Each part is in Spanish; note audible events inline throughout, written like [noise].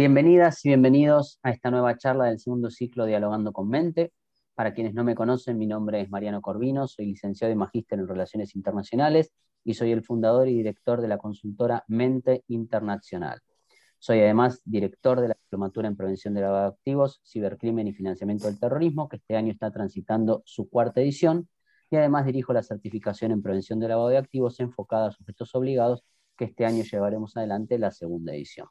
Bienvenidas y bienvenidos a esta nueva charla del segundo ciclo Dialogando con Mente. Para quienes no me conocen, mi nombre es Mariano Corvino, soy licenciado y magíster en Relaciones Internacionales y soy el fundador y director de la consultora Mente Internacional. Soy además director de la Diplomatura en Prevención de Lavado de Activos, Cibercrimen y Financiamiento del Terrorismo, que este año está transitando su cuarta edición, y además dirijo la certificación en Prevención de Lavado de Activos enfocada a sujetos obligados, que este año llevaremos adelante la segunda edición.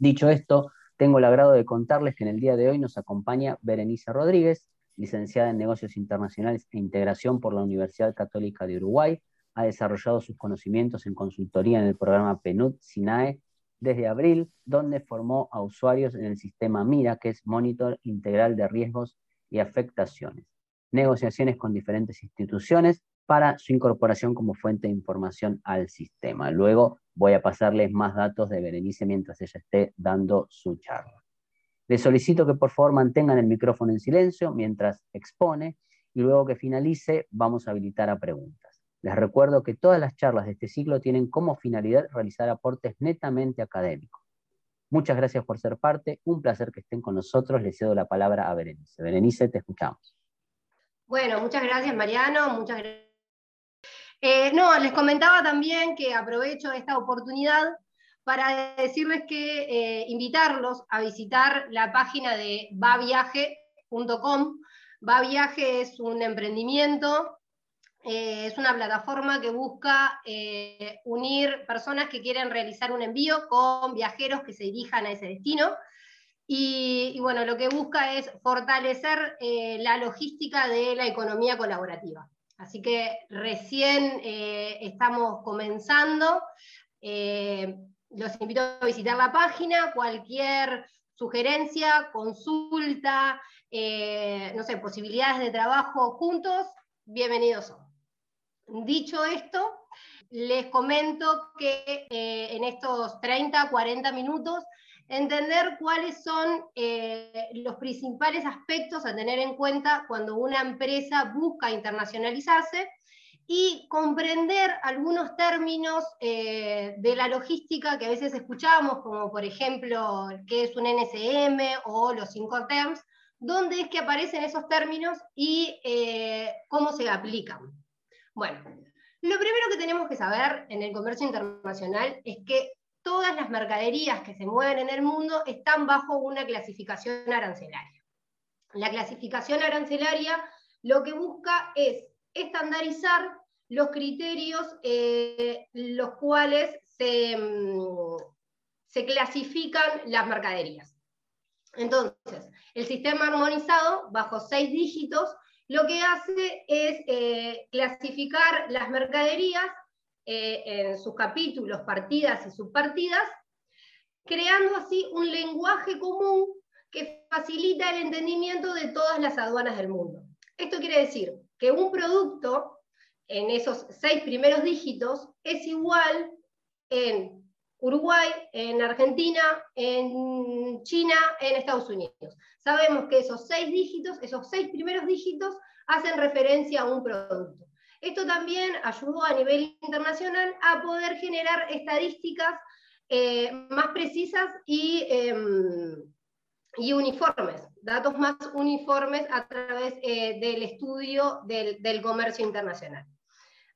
Dicho esto, tengo el agrado de contarles que en el día de hoy nos acompaña Berenice Rodríguez, licenciada en Negocios Internacionales e Integración por la Universidad Católica de Uruguay. Ha desarrollado sus conocimientos en consultoría en el programa PNUD SINAE desde abril, donde formó a usuarios en el sistema MIRA, que es Monitor Integral de Riesgos y Afectaciones. Negociaciones con diferentes instituciones para su incorporación como fuente de información al sistema. Luego voy a pasarles más datos de Berenice mientras ella esté dando su charla. Les solicito que por favor mantengan el micrófono en silencio mientras expone y luego que finalice vamos a habilitar a preguntas. Les recuerdo que todas las charlas de este ciclo tienen como finalidad realizar aportes netamente académicos. Muchas gracias por ser parte, un placer que estén con nosotros. Les cedo la palabra a Berenice. Berenice, te escuchamos. Bueno, muchas gracias Mariano, muchas gracias eh, no, les comentaba también que aprovecho esta oportunidad para decirles que eh, invitarlos a visitar la página de vaviaje.com. Vaviaje es un emprendimiento, eh, es una plataforma que busca unir personas que quieren realizar un envío con viajeros que se dirijan a ese destino. y bueno, lo que busca es fortalecer la logística de la economía colaborativa. Así que recién eh, estamos comenzando. Eh, los invito a visitar la página, cualquier sugerencia, consulta, eh, no sé, posibilidades de trabajo juntos, bienvenidos. Dicho esto, les comento que en estos 30, 40 minutos entender cuáles son eh, los principales aspectos a tener en cuenta cuando una empresa busca internacionalizarse y comprender algunos términos eh, de la logística que a veces escuchamos, como por ejemplo qué es un NSM o los cinco terms, dónde es que aparecen esos términos y eh, cómo se aplican. Bueno, lo primero que tenemos que saber en el comercio internacional es que todas las mercaderías que se mueven en el mundo están bajo una clasificación arancelaria. La clasificación arancelaria lo que busca es estandarizar los criterios eh, los cuales se, mm, se, clasifican las mercaderías. Entonces, el sistema armonizado, bajo seis dígitos, lo que hace es eh, clasificar las mercaderías eh, en sus capítulos, partidas y subpartidas, creando así un lenguaje común que facilita el entendimiento de todas las aduanas del mundo. Esto quiere decir que un producto en esos seis primeros dígitos es igual en Uruguay, en Argentina, en China, en Estados Unidos. Sabemos que esos seis dígitos, esos seis primeros dígitos, hacen referencia a un producto. Esto también ayudó a nivel internacional a poder generar estadísticas eh, más precisas em, y, uniformes, datos más uniformes a través eh, del estudio del, del comercio internacional.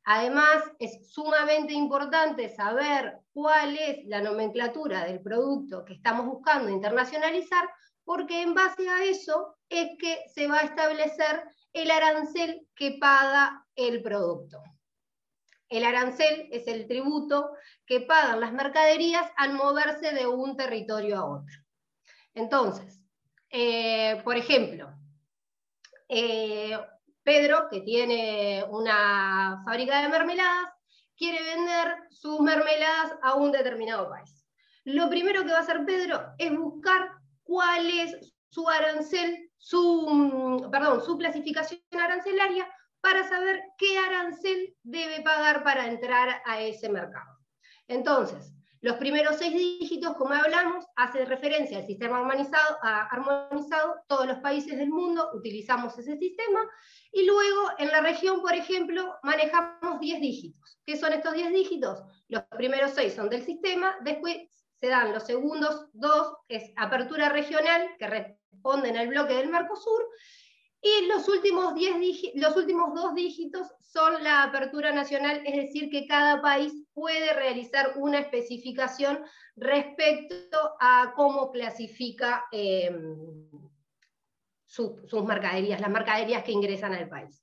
Además, es sumamente importante saber cuál es la nomenclatura del producto que estamos buscando internacionalizar, porque en base a eso es que se va a establecer el arancel que paga el producto. El arancel es el tributo que pagan las mercaderías al moverse de un territorio a otro. Entonces, eh, por ejemplo, eh, Pedro, que tiene una fábrica de mermeladas, quiere vender sus mermeladas a un determinado país. Lo primero que va a hacer Pedro es buscar cuál es su arancel, su, mm, perdón, su clasificación arancelaria para saber qué arancel debe pagar para entrar a ese mercado. Entonces, los primeros seis dígitos, como hablamos, hacen referencia al sistema armonizado, armonizado, todos los países del mundo utilizamos ese sistema, y luego en la región, por ejemplo, manejamos 10 dígitos. ¿Qué son estos 10 dígitos? Los primeros seis son del sistema, después se dan los segundos dos, es apertura regional, que responden al bloque del Mercosur, y los últimos, dos dígitos son la apertura nacional, es decir, que cada país puede realizar una especificación respecto a cómo clasifica em, sus mercaderías, las mercaderías que ingresan al país.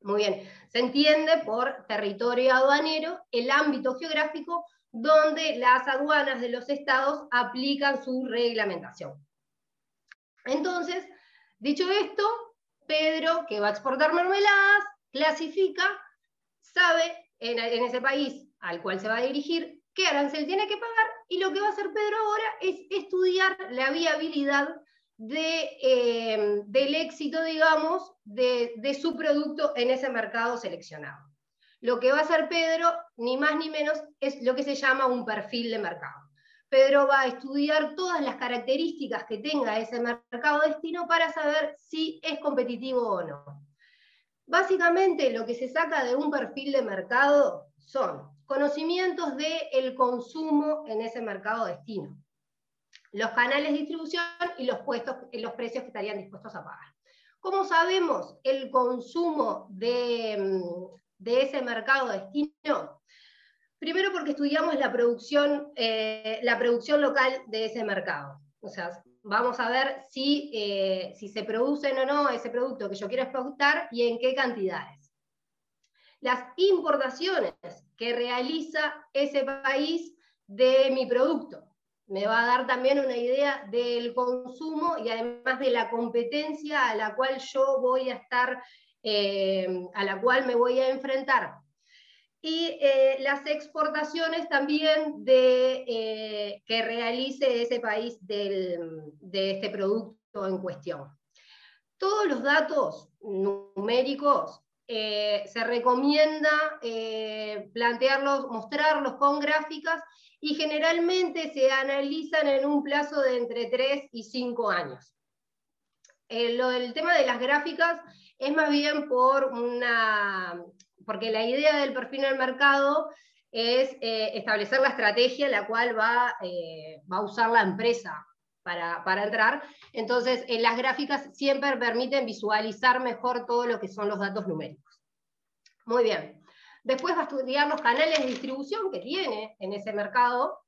Muy bien, se entiende por territorio aduanero el ámbito geográfico donde las aduanas de los estados aplican su reglamentación. Entonces, dicho esto, Pedro, que va a exportar mermeladas, clasifica, sabe en, ese país al cual se va a dirigir qué arancel tiene que pagar y lo que va a hacer Pedro ahora es estudiar la viabilidad de, eh, del éxito, digamos, de, de su producto en ese mercado seleccionado. Lo que va a hacer Pedro, ni más ni menos, es lo que se llama un perfil de mercado. Pedro va a estudiar todas las características que tenga ese mercado destino para saber si es competitivo o no. Básicamente lo que se saca de un perfil de mercado son conocimientos del consumo en ese mercado destino, los canales de distribución y los, los precios que estarían dispuestos a pagar. ¿Cómo sabemos el consumo de, de ese mercado destino? Primero porque estudiamos la producción, eh, la producción local de ese mercado. O sea, vamos a ver si, eh, se producen o no ese producto que yo quiero exportar y en qué cantidades. Las importaciones que realiza ese país de mi producto. Me va a dar también una idea del consumo y además de la competencia a la cual yo voy a estar, eh, a la cual me voy a enfrentar y eh, las exportaciones también de, eh, que realice ese país de este producto en cuestión. Todos los datos numéricos eh, se recomienda plantearlos, mostrarlos con gráficas y generalmente se analizan en un plazo de entre 3 y 5 años. del tema de las gráficas es más bien por una, porque la idea del perfil del mercado es eh, establecer la estrategia la cual va, eh, va a usar la empresa para, para, entrar. Entonces, en las gráficas siempre permiten visualizar mejor todo lo que son los datos numéricos. Muy bien. Después va a estudiar los canales de distribución que tiene en ese mercado.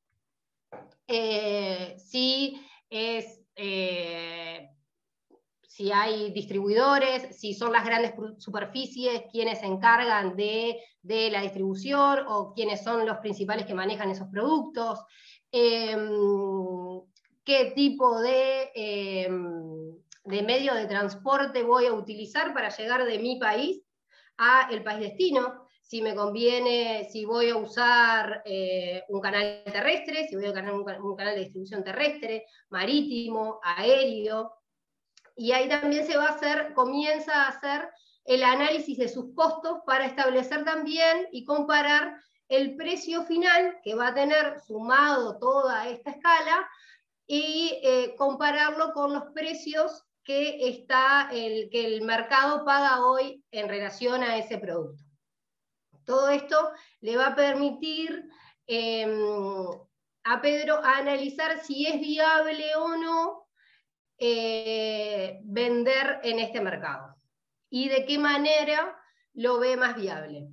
Eh, si es si hay distribuidores, si son las grandes superficies quienes se encargan de, la distribución o quienes son los principales que manejan esos productos, em, qué tipo de, em, de medio de transporte voy a utilizar para llegar de mi país a el país destino, si me conviene, si voy a usar eh, un canal terrestre, si voy a usar un, canal de distribución terrestre, marítimo, aéreo, y ahí también se va a hacer, comienza a hacer el análisis de sus costos para establecer también y comparar el precio final que va a tener sumado toda esta escala y eh, compararlo con los precios que, está el, que el mercado paga hoy en relación a ese producto. Todo esto le va a permitir em, a Pedro analizar si es viable o no eh, vender en este mercado y de qué manera lo ve más viable.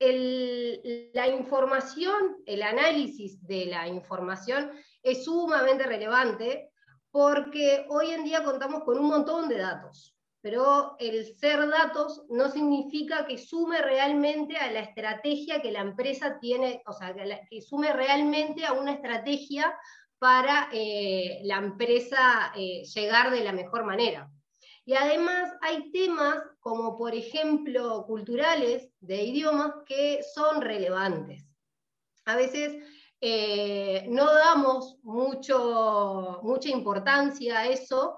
la información, el análisis de la información es sumamente relevante porque hoy en día contamos con un montón de datos, pero el ser datos no significa que sume realmente a la estrategia que la empresa tiene, o sea, que sume realmente a una estrategia para eh, la empresa eh, llegar de la mejor manera. Y además hay temas como por ejemplo culturales de idiomas que son relevantes. A veces eh, no damos mucho, mucha importancia a eso,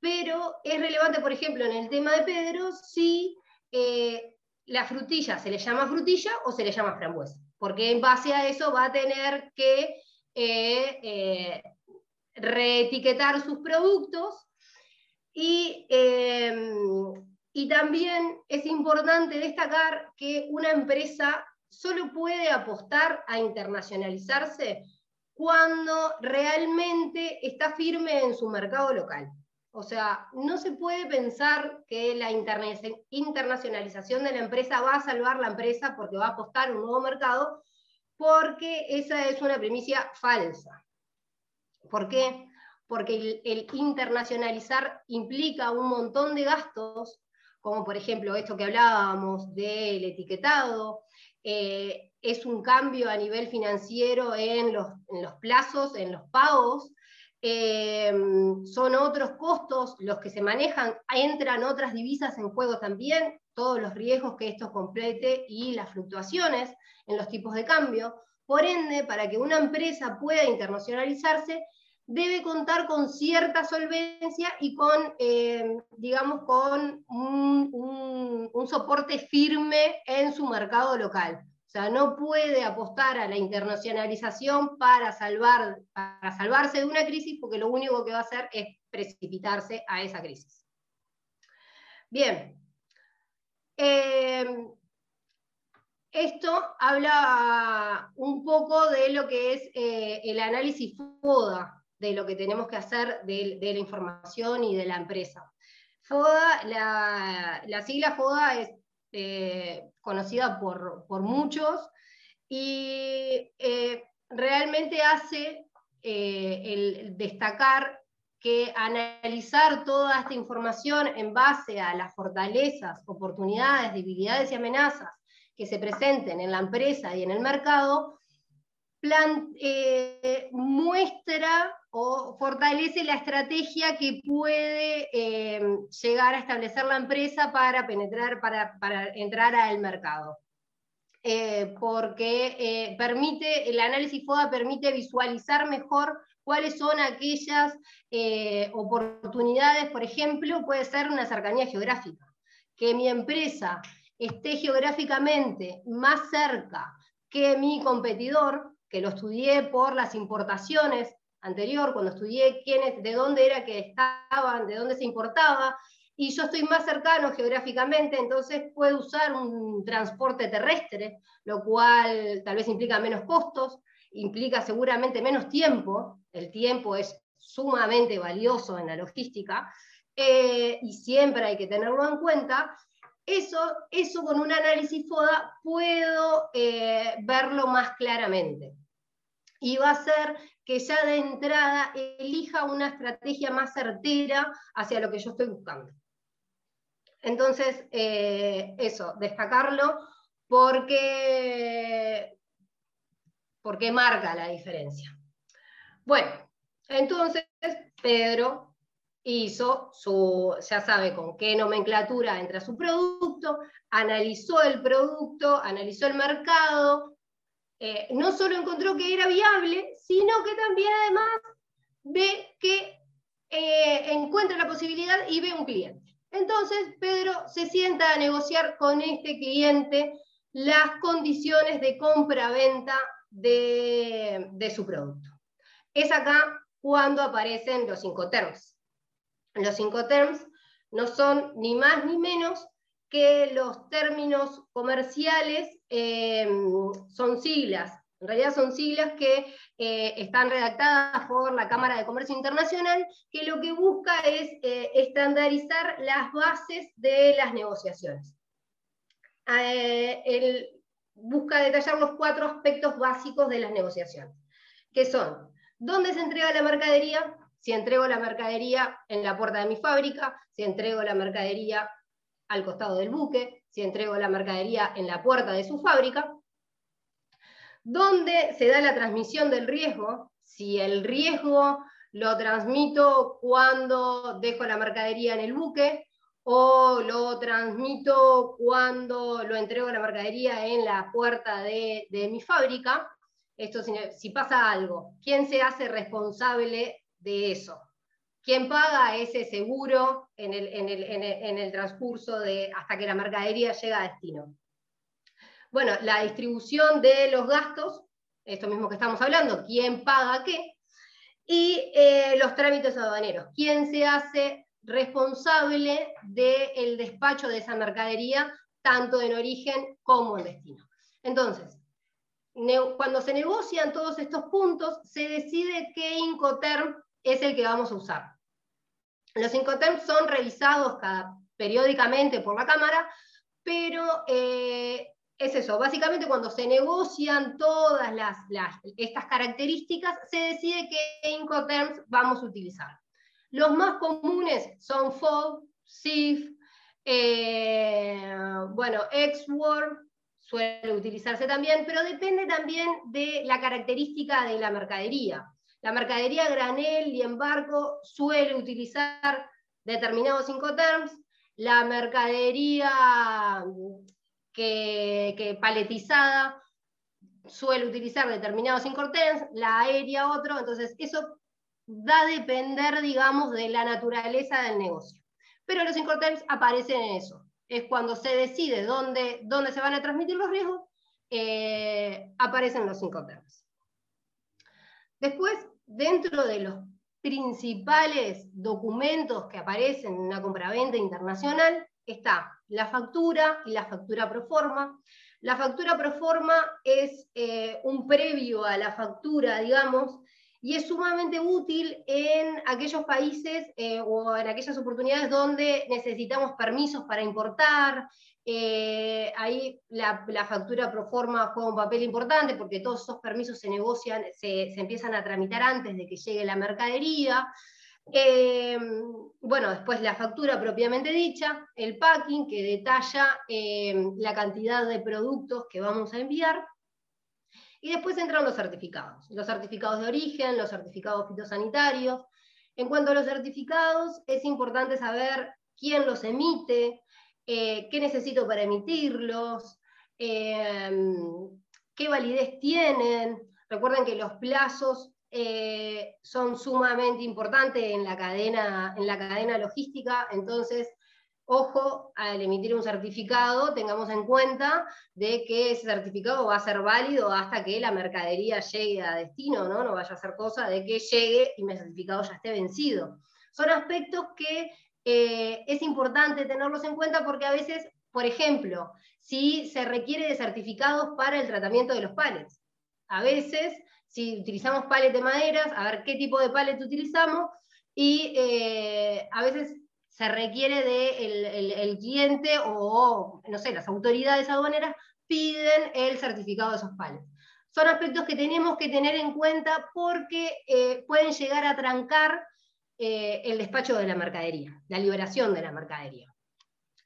pero es relevante, por ejemplo, en el tema de Pedro, si la frutilla se le llama frutilla o se le llama frambuesa, porque en base a eso va a tener que eh, eh, reetiquetar sus productos y, em, y también es importante destacar que una empresa solo puede apostar a internacionalizarse cuando realmente está firme en su mercado local. O sea, no se puede pensar que la internacionalización de la empresa va a salvar la empresa porque va a apostar un nuevo mercado, porque esa es una premisa falsa. ¿Por qué? Porque el, internacionalizar implica un montón de gastos, como por ejemplo esto que hablábamos del etiquetado, eh, es un cambio a nivel financiero en los, plazos, en los pagos, Em, son otros costos los que se manejan, entran otras divisas en juego también, todos los riesgos que esto complete y las fluctuaciones en los tipos de cambio. Por ende, para que una empresa pueda internacionalizarse, debe contar con cierta solvencia y con, em, digamos, con un soporte firme en su mercado local. O sea, no puede apostar a la internacionalización para, salvar, para salvarse de una crisis porque lo único que va a hacer es precipitarse a esa crisis. Bien. Eh, esto habla un poco de lo que es eh, el análisis FODA, de lo que tenemos que hacer de, la información y de la empresa. FODA, la sigla FODA es eh, conocida por, muchos, y realmente hace el destacar que analizar toda esta información en base a las fortalezas, oportunidades, debilidades y amenazas que se presenten en la empresa y en el mercado, muestra o fortalece la estrategia que puede eh, llegar a establecer la empresa para penetrar, para, entrar al mercado. Eh, porque eh, permite, el análisis FODA permite visualizar mejor cuáles son aquellas oportunidades, por ejemplo, puede ser una cercanía geográfica, que mi empresa esté geográficamente más cerca que mi competidor, que lo estudié por las importaciones anterior, cuando estudié quiénes, de dónde era que estaban, de dónde se importaba, y yo estoy más cercano geográficamente, entonces puedo usar un transporte terrestre, lo cual tal vez implica menos costos, implica seguramente menos tiempo, el tiempo es sumamente valioso en la logística, eh, y siempre hay que tenerlo en cuenta, eso, eso con un análisis FODA puedo eh, verlo más claramente. Y va a ser que ya de entrada elija una estrategia más certera hacia lo que yo estoy buscando. Entonces, eh, eso, destacarlo porque, porque marca la diferencia. Bueno, entonces Pedro hizo su, ya sabe con qué nomenclatura entra su producto, analizó el producto, analizó el mercado, eh, no solo encontró que era viable, sino que también además ve que eh, encuentra la posibilidad y ve un cliente. Entonces Pedro se sienta a negociar con este cliente las condiciones de compra-venta de, su producto. Es acá cuando aparecen los cinco terms. Los cinco terms no son ni más ni menos que los términos comerciales eh, son siglas. En realidad son siglas que eh, están redactadas por la Cámara de Comercio Internacional, que lo que busca es eh, estandarizar las bases de las negociaciones. Busca detallar los cuatro aspectos básicos de las negociaciones, que son dónde se entrega la mercadería, si entrego la mercadería en la puerta de mi fábrica, si entrego la mercadería al costado del buque, si entrego la mercadería en la puerta de su fábrica, donde se da la transmisión del riesgo, si el riesgo lo transmito cuando dejo la mercadería en el buque o lo transmito cuando lo entrego la mercadería en la puerta de, mi fábrica. Esto si pasa algo, ¿quién se hace responsable de eso? ¿Quién paga ese seguro en el, transcurso de hasta que la mercadería llega a destino? Bueno, la distribución de los gastos, esto mismo que estamos hablando, quién paga qué, y eh, los trámites aduaneros, quién se hace responsable del despacho de esa mercadería, tanto en origen como en destino. Entonces, cuando se negocian todos estos puntos, se decide qué Incoterm es el que vamos a usar. Los Incoterms son revisados cada, periódicamente por la Cámara, pero eh, es eso, básicamente cuando se negocian todas estas características, se decide qué Incoterms vamos a utilizar. Los más comunes son FOB, SIF, eh, bueno, XWORD, suele utilizarse también, pero depende también de la característica de la mercadería. La mercadería granel y embarco suele utilizar determinados Incoterms, la mercadería que, paletizada suele utilizar determinados Incoterms, la aérea otro, entonces eso va a depender, digamos, de la naturaleza del negocio. Pero los Incoterms aparecen en eso. Es cuando se decide dónde, dónde se van a transmitir los riesgos, eh, aparecen los Incoterms. Después, dentro de los principales documentos que aparecen en una compraventa internacional está la factura y la factura pro forma. La factura pro forma es eh, un previo a la factura, digamos, y es sumamente útil en aquellos países eh, o en aquellas oportunidades donde necesitamos permisos para importar. Eh, ahí la, factura pro forma juega un papel importante porque todos esos permisos se negocian, se, empiezan a tramitar antes de que llegue la mercadería. Eh, bueno, después la factura propiamente dicha, el packing que detalla la cantidad de productos que vamos a enviar y después entran los certificados, los certificados de origen, los certificados fitosanitarios. En cuanto a los certificados, es importante saber quién los emite, eh, qué necesito para emitirlos, em, qué validez tienen. Recuerden que los plazos eh, son sumamente importantes en la, cadena, en la cadena logística, entonces ojo, al emitir un certificado, tengamos en cuenta de que ese certificado va a ser válido hasta que la mercadería llegue a destino, ¿no? No vaya a ser cosa de que llegue y mi certificado ya esté vencido. Son aspectos que eh, es importante tenerlos en cuenta porque a veces, por ejemplo, si se requiere de certificados para el tratamiento de los palets, a veces, si utilizamos palets de maderas, a ver qué tipo de palet utilizamos, y eh, a veces se requiere de el, cliente o, no sé, las autoridades aduaneras piden el certificado de esos pales. Son aspectos que tenemos que tener en cuenta porque eh, pueden llegar a trancar eh, el despacho de la mercadería, la liberación de la mercadería.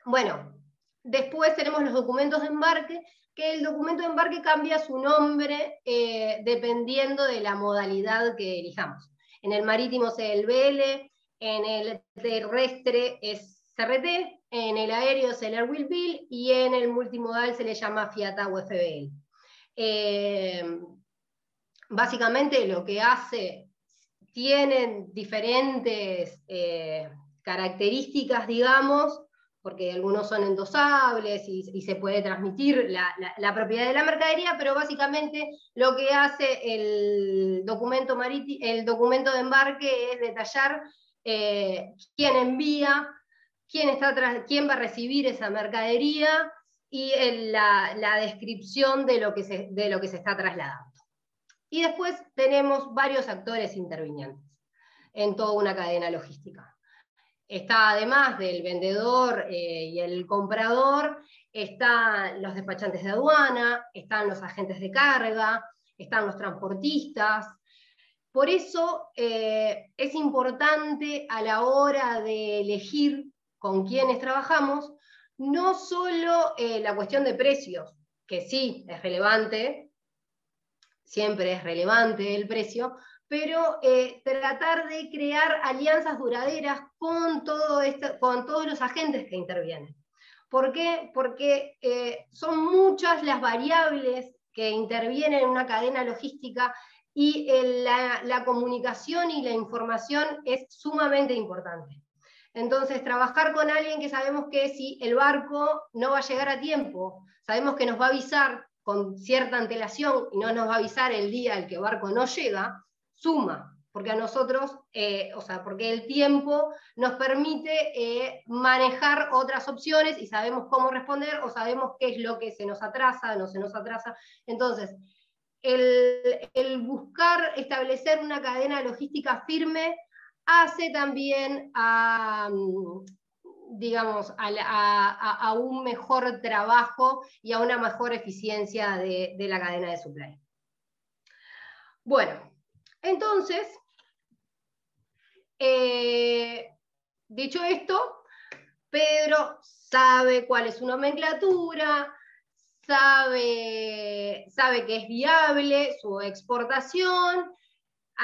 Bueno, después tenemos los documentos de embarque, que el documento de embarque cambia su nombre eh, dependiendo de la modalidad que elijamos. En el marítimo es el BL, en el terrestre es CRT, en el aéreo es el Air Will Bill y en el multimodal se le llama FIATA o FBL. Eh, básicamente lo que hace, tienen diferentes eh, características, digamos, porque algunos son endosables y, se puede transmitir la, propiedad de la mercadería, pero básicamente lo que hace el documento, el documento de embarque es detallar eh, quién envía, quién, está quién va a recibir esa mercadería y la, descripción de lo, que se, está trasladando. Y después tenemos varios actores intervinientes en toda una cadena logística. Está además del vendedor eh, y el comprador, están los despachantes de aduana, están los agentes de carga, están los transportistas, por eso eh, es importante a la hora de elegir con quiénes trabajamos, no solo eh, la cuestión de precios, que sí es relevante, siempre es relevante el precio, pero eh, tratar de crear alianzas duraderas con, con todos los agentes que intervienen. ¿Por qué? Porque son muchas las variables que intervienen en una cadena logística y la, comunicación y la información es sumamente importante. Entonces, trabajar con alguien que sabemos que si el barco no va a llegar a tiempo, sabemos que nos va a avisar con cierta antelación y no nos va a avisar el día al que el barco no llega, suma, porque a nosotros, eh, o sea, porque el tiempo nos permite eh, manejar otras opciones y sabemos cómo responder o sabemos qué es lo que se nos atrasa, no se nos atrasa. Entonces, el, buscar establecer una cadena logística firme hace también a, digamos, a, un mejor trabajo y a una mejor eficiencia de, la cadena de supply. Bueno, entonces, eh, dicho esto, Pedro sabe cuál es su nomenclatura, sabe, sabe que es viable su exportación,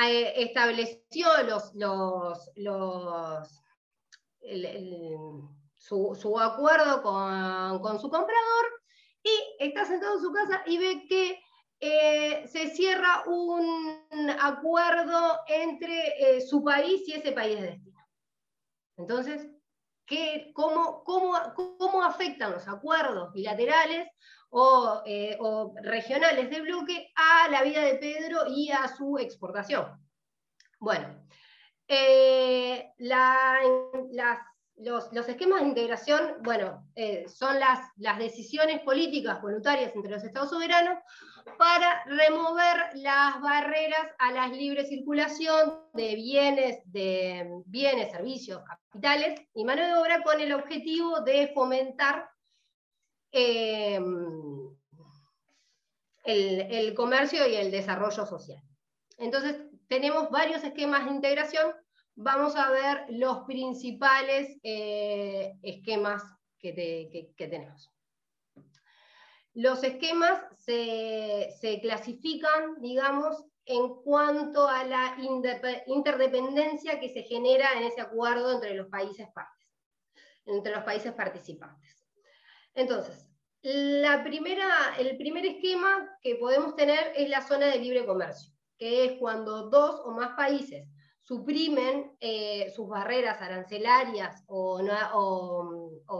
eh, estableció los, los, los su, acuerdo con, su comprador y está sentado en su casa y ve que eh, se cierra un acuerdo entre eh, su país y ese país de destino. Entonces, ¿qué, cómo, cómo, ¿cómo afectan los acuerdos bilaterales eh, o, regionales de bloque a la vida de Pedro y a su exportación. Bueno, eh, los, esquemas de integración, bueno, eh, son las, las decisiones políticas voluntarias entre los estados soberanos para remover las barreras a la libre circulación de bienes, de bienes, servicios, capitales y mano de obra con el objetivo de fomentar Em, el, comercio y el desarrollo social. Entonces, tenemos varios esquemas de integración. Vamos a ver los principales eh, esquemas que, tenemos. Los esquemas se, se, clasifican, digamos, en cuanto a la interdependencia que se genera en ese acuerdo entre los países partes, entre los países participantes. Entonces, la primera, el primer esquema que podemos tener es la zona de libre comercio, que es cuando dos o más países suprimen eh, sus barreras arancelarias o,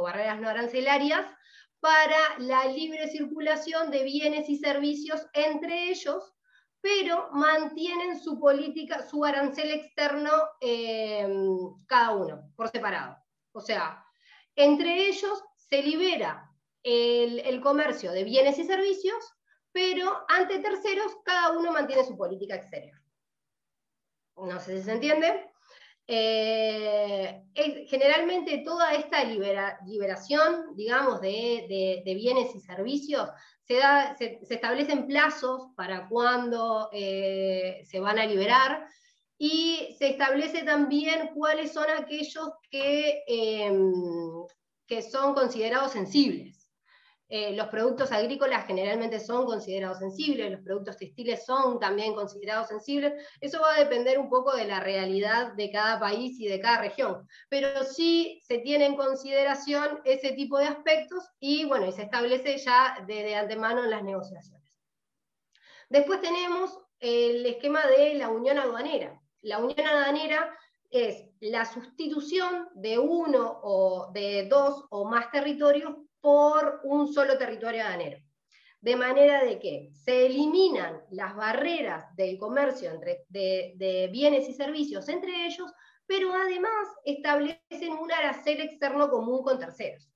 barreras no arancelarias para la libre circulación de bienes y servicios entre ellos, pero mantienen su política, su arancel externo eh, cada uno, por separado. O sea, entre ellos se libera el, comercio de bienes y servicios, pero ante terceros cada uno mantiene su política exterior. No sé si se entiende. Eh, generalmente toda esta liberación, digamos, de, bienes y servicios, se, da, se, establecen plazos para cuándo eh, se van a liberar y se establece también cuáles son aquellos que, em, que son considerados sensibles. Eh, los productos agrícolas generalmente son considerados sensibles, los productos textiles son también considerados sensibles. Eso va a depender un poco de la realidad de cada país y de cada región. Pero sí se tiene en consideración ese tipo de aspectos y bueno, y se establece ya de antemano en las negociaciones. Después tenemos el esquema de la unión aduanera. La unión aduanera es la sustitución de uno o de dos o más territorios por un solo territorio aduanero. De manera de que se eliminan las barreras del comercio entre, de, bienes y servicios entre ellos, pero además establecen un arancel externo común con terceros.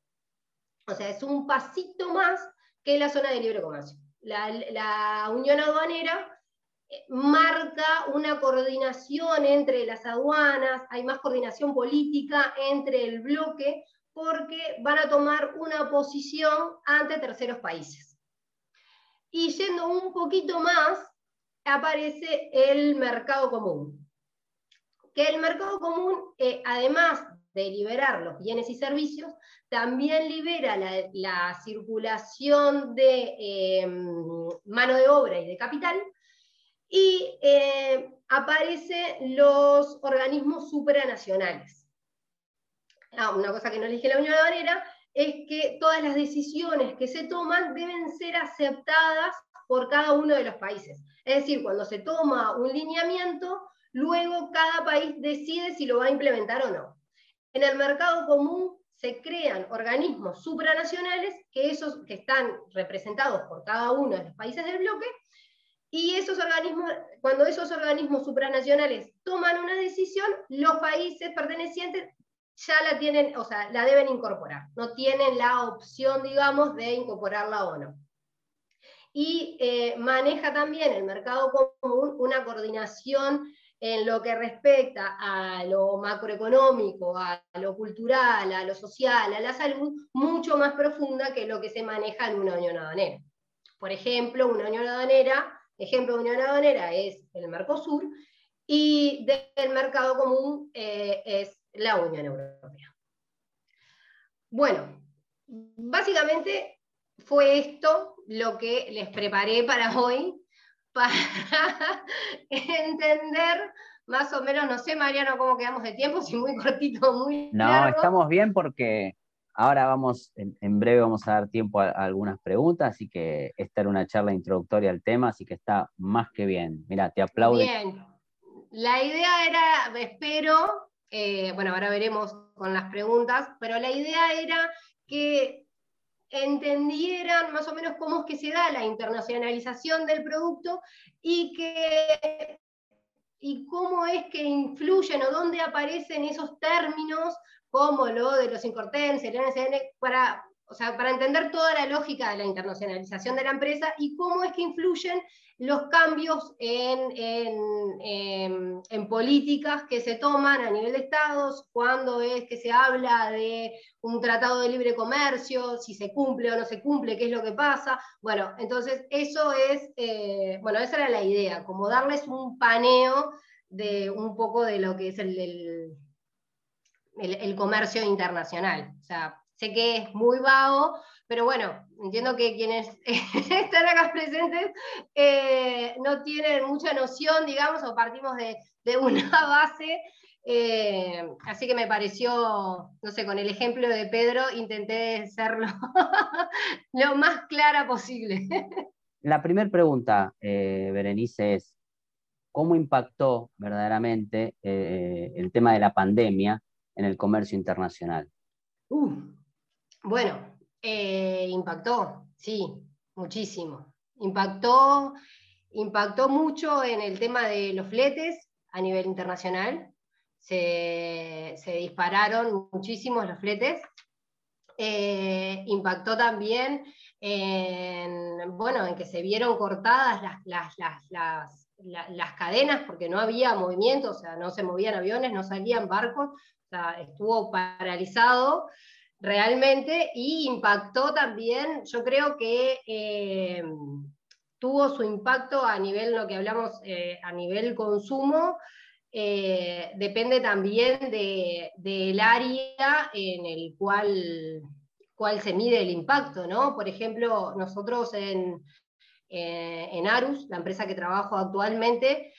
O sea, es un pasito más que la zona de libre comercio. La, unión aduanera marca una coordinación entre las aduanas, hay más coordinación política entre el bloque, porque van a tomar una posición ante terceros países. Y yendo un poquito más, aparece el mercado común. Que el mercado común, eh, además de liberar los bienes y servicios, también libera la, circulación de em, mano de obra y de capital, y eh, aparecen los organismos supranacionales. Ah, una cosa que no dije la Unión Aduanera, es que todas las decisiones que se toman deben ser aceptadas por cada uno de los países. Es decir, cuando se toma un lineamiento, luego cada país decide si lo va a implementar o no. En el mercado común se crean organismos supranacionales que, esos, que están representados por cada uno de los países del bloque, y esos organismos, cuando esos organismos supranacionales toman una decisión, los países pertenecientes ya la tienen, o sea, la deben incorporar. No tienen la opción, digamos, de incorporarla o no. y eh, maneja también el mercado común una coordinación en lo que respecta a lo macroeconómico, a lo cultural, a lo social, a la salud, mucho más profunda que lo que se maneja en una unión aduanera. Por ejemplo, una unión aduanera, ejemplo de unión aduanera es el Mercosur, y del mercado común eh, es la Unión Europea. Bueno, básicamente fue esto lo que les preparé para hoy [laughs] para entender más o menos, no sé, Mariano, cómo quedamos de tiempo, si muy cortito, muy No, estamos bien porque ahora vamos, en, breve vamos a dar tiempo a, algunas preguntas, así que esta era una charla introductoria al tema, así que está más que bien. Mira, te aplaudo. Bien, la idea era, espero, eh, bueno, ahora veremos con las preguntas, pero la idea era que entendieran más o menos cómo es que se da la internacionalización del producto y que y cómo es que influyen o dónde aparecen esos términos como lo de los incortens, el NCN, para, o sea, para entender toda la lógica de la internacionalización de la empresa y cómo es que influyen los cambios en, en, políticas que se toman a nivel de estados, cuando es que se habla de un tratado de libre comercio, si se cumple o no se cumple, qué es lo que pasa. Bueno, entonces eso es, eh, bueno, esa era la idea, como darles un paneo de un poco de lo que es el, el comercio internacional. O sea, sé que es muy vago, pero bueno, entiendo que quienes [laughs] están acá presentes eh, no tienen mucha noción, digamos, o partimos de, una [laughs] base. Eh, así que me pareció, no sé, con el ejemplo de Pedro intenté serlo [laughs] lo más clara posible. La primera pregunta, eh, Berenice, es, ¿cómo impactó verdaderamente el tema de la pandemia en el comercio internacional? Uh, bueno, eh, impactó, sí, muchísimo. Impactó, impactó mucho en el tema de los fletes a nivel internacional. Se, dispararon muchísimos los fletes. Eh, impactó también en, bueno, en que se vieron cortadas las, las, cadenas porque no había movimiento, o sea, no se movían aviones, no salían barcos, sea, estuvo paralizado realmente y impactó también, yo creo que eh, tuvo su impacto a nivel, lo que hablamos, eh, a nivel consumo, eh, depende también del área en el cual, cual, se mide el impacto, ¿no? Por ejemplo, nosotros en, en Arus, la empresa que trabajo actualmente,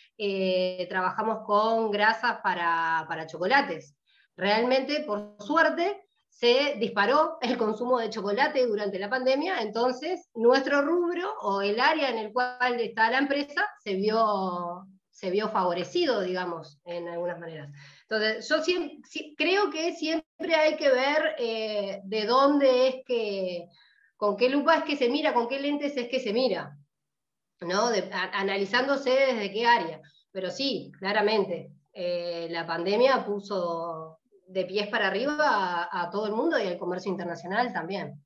trabajamos con grasas para, para chocolates. Realmente, por suerte, se disparó el consumo de chocolate durante la pandemia, entonces nuestro rubro o el área en el cual está la empresa se vio, se vio favorecido, digamos, en algunas maneras. Entonces, yo creo que siempre hay que ver eh, de dónde es que, con qué lupa es que se mira, con qué lentes es que se mira, ¿no? analizándose desde qué área. Pero sí, claramente, eh, la pandemia puso de pies para arriba a, todo el mundo y al comercio internacional también.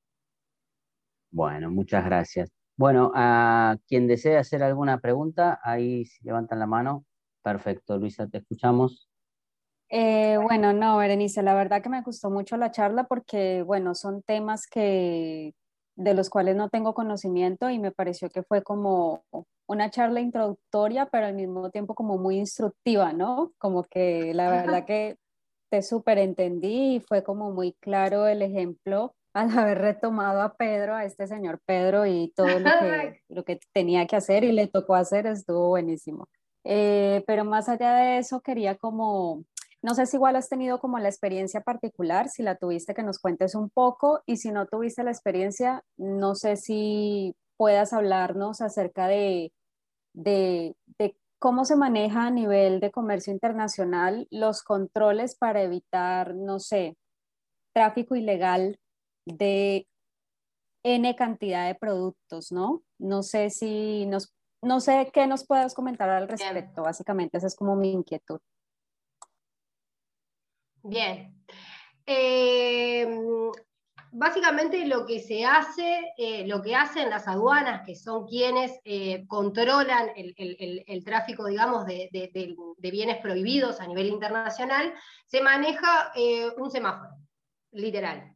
Bueno, muchas gracias. Bueno, a quien desee hacer alguna pregunta, ahí levantan la mano. Perfecto, Luisa, te escuchamos. Eh, bueno, no, Berenice, la verdad que me gustó mucho la charla porque, bueno, son temas que de los cuales no tengo conocimiento y me pareció que fue como una charla introductoria, pero al mismo tiempo como muy instructiva, ¿no? Como que la verdad [laughs] que te súper entendí y fue como muy claro el ejemplo al [laughs] haber retomado a Pedro, a este señor Pedro y todo lo que, [laughs] lo que tenía que hacer y le tocó hacer estuvo buenísimo. Eh, pero más allá de eso, quería como, no sé si igual has tenido como la experiencia particular, si la tuviste que nos cuentes un poco y si no tuviste la experiencia, no sé si puedas hablarnos acerca de, de, de ¿Cómo se maneja a nivel de comercio internacional los controles para evitar, no sé, tráfico ilegal de N cantidad de productos, ¿no? No sé si nos, no sé qué nos puedas comentar al respecto, básicamente esa es como mi inquietud. Bien. Eh, básicamente lo que se hace, eh, lo que hacen las aduanas, que son quienes eh, controlan el, tráfico, digamos, de, bienes prohibidos a nivel internacional, se maneja eh, un semáforo, literal.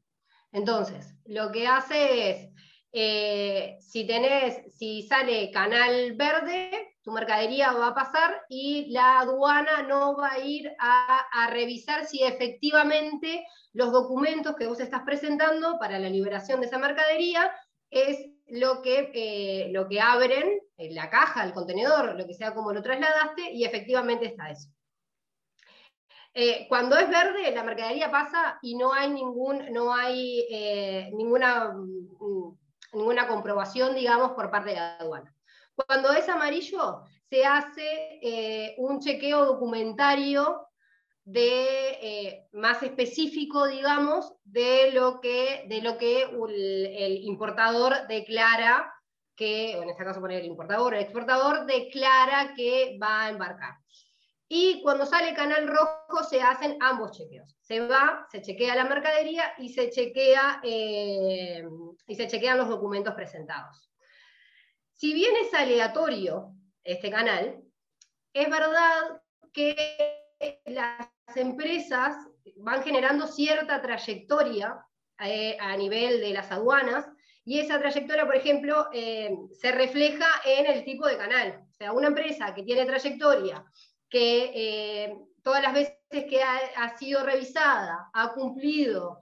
Entonces, lo que hace es, si tenés, si sale canal verde, tu mercadería va a pasar y la aduana no va a ir a, revisar si efectivamente los documentos que vos estás presentando para la liberación de esa mercadería es lo que, eh, lo que abren en la caja, el contenedor, lo que sea como lo trasladaste, y efectivamente está eso. Eh, cuando es verde, la mercadería pasa y no hay, ningún, no hay eh, ninguna, mm, ninguna comprobación, digamos, por parte de la aduana. Cuando es amarillo, se hace eh, un chequeo documentario de, eh, más específico, digamos, de lo que, el, importador declara que, en este caso poner el importador, el exportador declara que va a embarcar. Y cuando sale canal rojo se hacen ambos chequeos. Se va, se chequea la mercadería y se, chequea, eh, y se chequean los documentos presentados. Si bien es aleatorio este canal, es verdad que las empresas van generando cierta trayectoria eh, a nivel de las aduanas y esa trayectoria, por ejemplo, eh, se refleja en el tipo de canal. O sea, una empresa que tiene trayectoria, que eh, todas las veces que ha, sido revisada, ha cumplido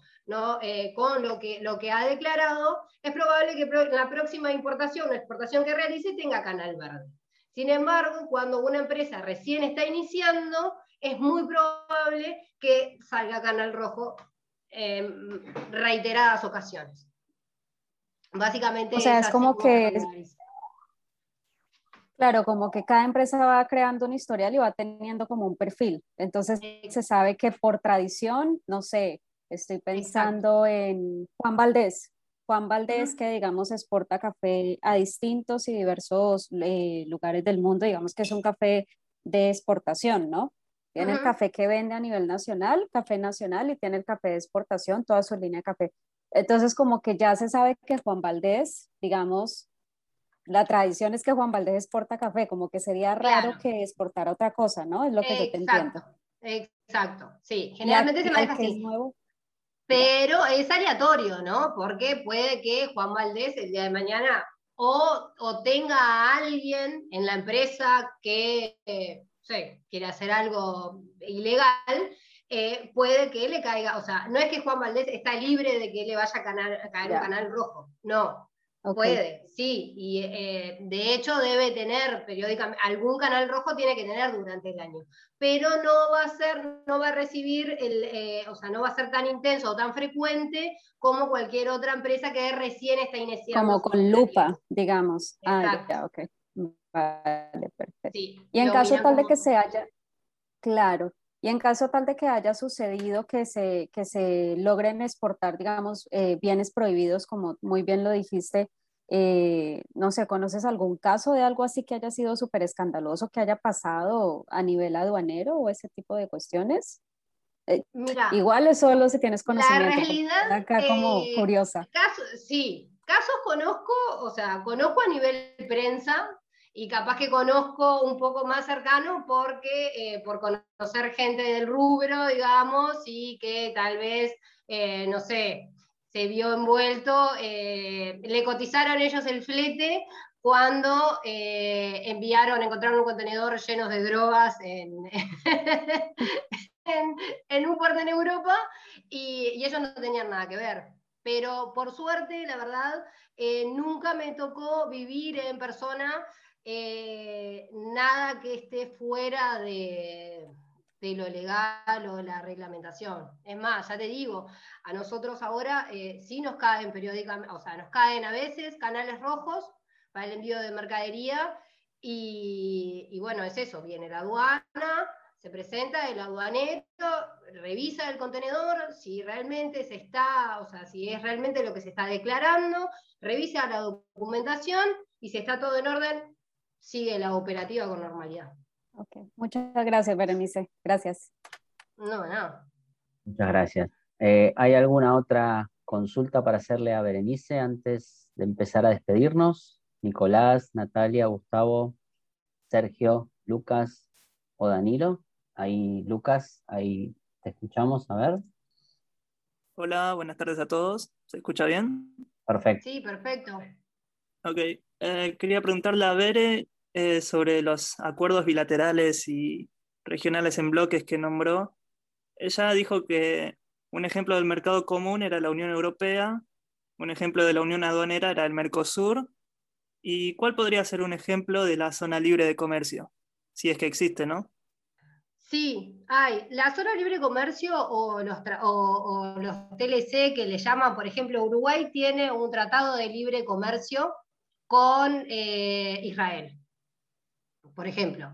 eh, con lo que, lo que ha declarado, es probable que en la próxima importación o exportación que realice tenga canal verde. Sin embargo, cuando una empresa recién está iniciando, es muy probable que salga canal rojo en reiteradas ocasiones. Básicamente. O sea, es como que. Claro, como que cada empresa va creando un historial y va teniendo como un perfil. Entonces se sabe que por tradición, no sé, Estoy pensando en Juan Valdés. Juan Valdés, que digamos exporta café a distintos y diversos eh, lugares del mundo, digamos que es un café de exportación, ¿no? Tiene el café que vende a nivel nacional, café nacional, y tiene el café de exportación, toda su línea de café. Entonces, como que ya se sabe que Juan Valdés, digamos, la tradición es que Juan Valdés exporta café, como que sería raro que exportara otra cosa, ¿no? Es lo que yo te entiendo. Exacto, sí. Generalmente se maneja así. nuevo, pero es aleatorio, ¿no? Porque puede que Juan Valdés el día de mañana o, tenga a alguien en la empresa que, eh, sé, quiere hacer algo ilegal, eh, puede que le caiga, o sea, no es que Juan Valdés está libre de que le vaya a, caer un canal rojo, no, Puede, sí, y eh, de hecho debe tener periódicamente, algún canal rojo tiene que tener durante el año, pero no va a ser, no va a recibir, el, eh, o sea, no va a ser tan intenso o tan frecuente como cualquier otra empresa que recién está iniciando. Como con lupa, digamos. Ah, ya, ok. Vale, perfecto. y en caso tal de que se haya, claro, y en caso tal de que haya sucedido que se, que se logren exportar, digamos, eh, bienes prohibidos, como muy bien lo dijiste, eh, no sé, ¿conoces algún caso de algo así que haya sido súper escandaloso, que haya pasado a nivel aduanero o ese tipo de cuestiones? Eh, igual es solo si tienes conocimiento. La realidad, acá como curiosa. sí, casos conozco, o sea, conozco a nivel prensa, y capaz que conozco un poco más cercano porque eh, por conocer gente del rubro, digamos, y que tal vez, eh, no sé, se vio envuelto, eh, le cotizaron ellos el flete cuando enviaron, encontraron un contenedor lleno de drogas [laughs] en, en, un puerto en Europa y, y ellos no tenían nada que ver. Pero por suerte, la verdad, nunca me tocó vivir en persona eh, nada que esté fuera de, lo legal o la reglamentación. Es más, ya te digo, a nosotros ahora eh, sí nos caen periódicamente, o sea, nos caen a veces canales rojos para el envío de mercadería y, bueno, es eso, viene la aduana, se presenta el aduanero, revisa el contenedor, si realmente se está, o sea, si es realmente lo que se está declarando, revisa la documentación y si está todo en orden, sigue la operativa con normalidad. Ok, muchas gracias, Berenice. Gracias. No, no. Muchas gracias. Eh, ¿Hay alguna otra consulta para hacerle a Berenice antes de empezar a despedirnos. Nicolás, Natalia, Gustavo, Sergio, Lucas o Danilo. Ahí, Lucas, ahí te escuchamos, a ver. Hola, buenas tardes a todos. ¿Se escucha bien? Perfecto. Sí, perfecto. Ok, eh, quería preguntarle a Bere eh, sobre los acuerdos bilaterales y regionales en bloques que nombró. Ella dijo que un ejemplo del mercado común era la Unión Europea, un ejemplo de la Unión Aduanera era el Mercosur, ¿y cuál podría ser un ejemplo de la zona libre de comercio? Si es que existe, ¿no? Sí, hay. La zona libre de comercio o los, o los TLC que le llaman, por ejemplo, Uruguay tiene un tratado de libre comercio con eh, Israel, por ejemplo.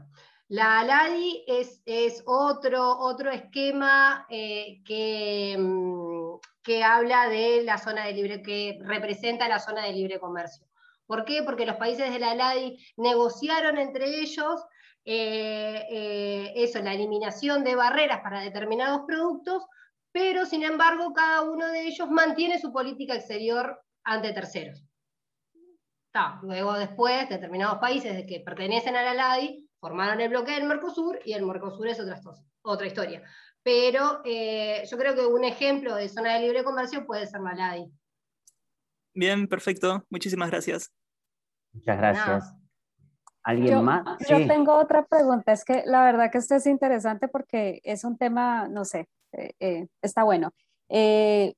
La ALADI es, otro, esquema eh, que, mm, que habla de la zona de libre, que representa la zona de libre comercio. ¿Por qué? Porque los países de la ALADI negociaron entre ellos eh, eso, la eliminación de barreras para determinados productos, pero sin embargo cada uno de ellos mantiene su política exterior ante terceros. Luego después, determinados países que pertenecen a la LADI formaron el bloque del Mercosur y el Mercosur es otra, otra historia. Pero eh, yo creo que un ejemplo de zona de libre comercio puede ser la LADI. Bien, perfecto. Muchísimas gracias. Muchas gracias. ¿Alguien más? Yo tengo otra pregunta. Es que la verdad que esto es interesante porque es un tema, no sé, eh, eh, está bueno.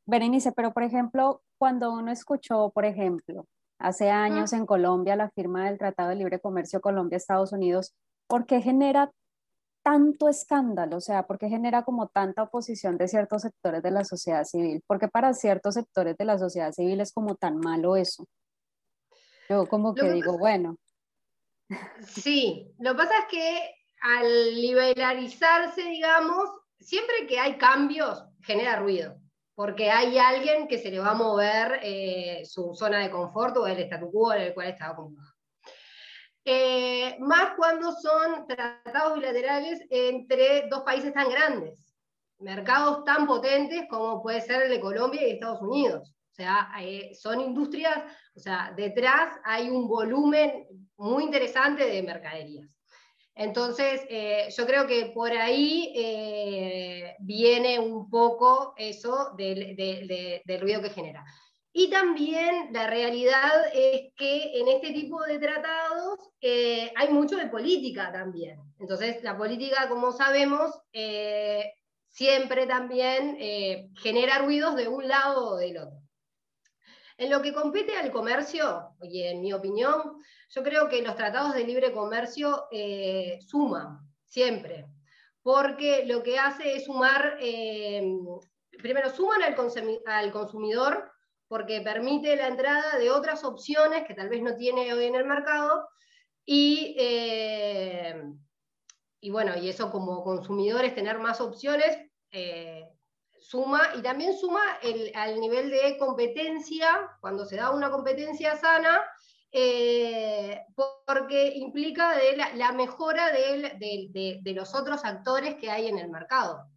Berenice, pero por ejemplo, cuando uno escuchó, por ejemplo, hace años en Colombia la firma del Tratado de Libre Comercio Colombia-Estados Unidos, ¿por qué genera tanto escándalo? O sea, ¿por qué genera como tanta oposición de ciertos sectores de la sociedad civil? Porque para ciertos sectores de la sociedad civil es como tan malo eso. Yo como que, digo, bueno. Sí, lo que pasa es que al liberalizarse, digamos, siempre que hay cambios, genera ruido porque hay alguien que se le va a mover eh, su zona de confort o el statu quo en el cual estaba cómodo. Eh, más cuando son tratados bilaterales entre dos países tan grandes, mercados tan potentes como puede ser el de Colombia y Estados Unidos. O sea, eh, son industrias, o sea, detrás hay un volumen muy interesante de mercaderías. Entonces, eh, yo creo que por ahí eh, viene un poco eso del, ruido que genera. Y también la realidad es que en este tipo de tratados eh, hay mucho de política también. Entonces, la política, como sabemos, siempre también genera ruidos de un lado o del otro. En lo que compete al comercio, y en mi opinión, yo creo que los tratados de libre comercio eh, suman siempre, porque lo que hace es sumar, eh, primero suman al, consumidor, porque permite la entrada de otras opciones que tal vez no tiene hoy en el mercado, y, eh, y bueno, y eso como consumidores, tener más opciones, suma y también suma al nivel de competencia, cuando se da una competencia sana, eh, porque implica la, mejora de, los otros actores que hay en el mercado.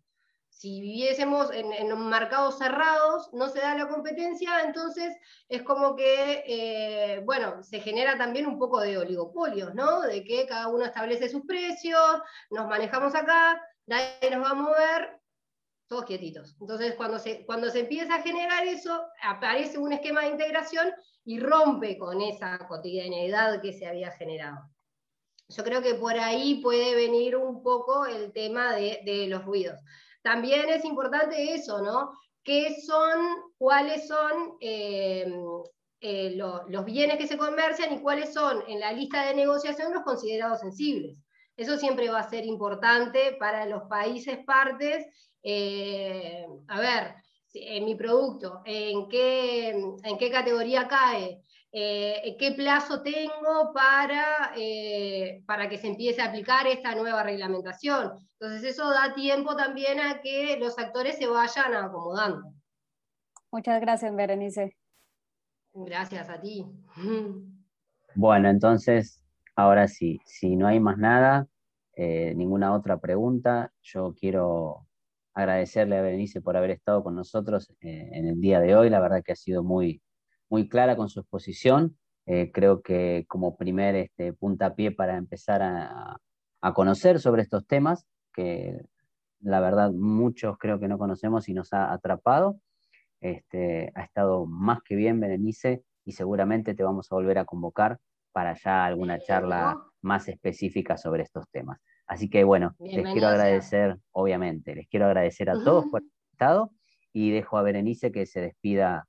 Si viviésemos en, en mercados cerrados, no se da la competencia, entonces es como que, eh, bueno, se genera también un poco de oligopolios, ¿no? De que cada uno establece sus precios, nos manejamos acá, nadie nos va a mover, todos quietitos. Entonces, cuando se, cuando se empieza a generar eso, aparece un esquema de integración y rompe con esa cotidianidad que se había generado. Yo creo que por ahí puede venir un poco el tema de, los ruidos. También es importante eso, ¿no? ¿Qué son, cuáles son eh, eh, los bienes que se comercian y cuáles son en la lista de negociación los considerados sensibles? Eso siempre va a ser importante para los países partes eh, a ver, en mi producto, en qué, en qué categoría cae, eh, qué plazo tengo para, eh, para que se empiece a aplicar esta nueva reglamentación. Entonces eso da tiempo también a que los actores se vayan acomodando. Muchas gracias, Berenice. Gracias a ti. Bueno, entonces, ahora sí, si no hay más nada, ninguna otra pregunta, yo quiero agradecerle a Berenice por haber estado con nosotros eh, en el día de hoy. La verdad que ha sido muy, muy clara con su exposición. Eh, creo que como primer este, puntapié para empezar a, conocer sobre estos temas, que la verdad muchos creo que no conocemos y nos ha atrapado. Este, ha estado más que bien, Berenice, y seguramente te vamos a volver a convocar para ya alguna charla más específica sobre estos temas. Así que bueno, les quiero agradecer, obviamente, les quiero agradecer a todos por el estado y dejo a Berenice que se despida.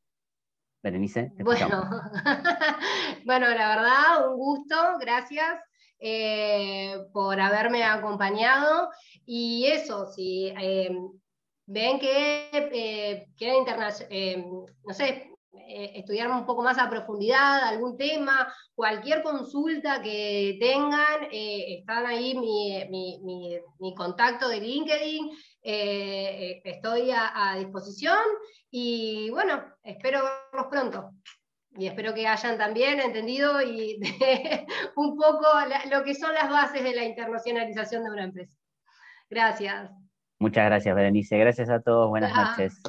Berenice. Bueno, [laughs] bueno, la verdad, un gusto, gracias. Eh, por haberme acompañado y eso, si eh, ven que eh, quieren no sé, eh, estudiar un poco más a profundidad algún tema, cualquier consulta que tengan, eh, están ahí mi, contacto de LinkedIn, eh, estoy a, disposición y bueno, espero verlos pronto. Y espero que hayan también entendido y [laughs] un poco lo que son las bases de la internacionalización de una empresa. Gracias. Muchas gracias, Berenice. Gracias a todos. Buenas noches.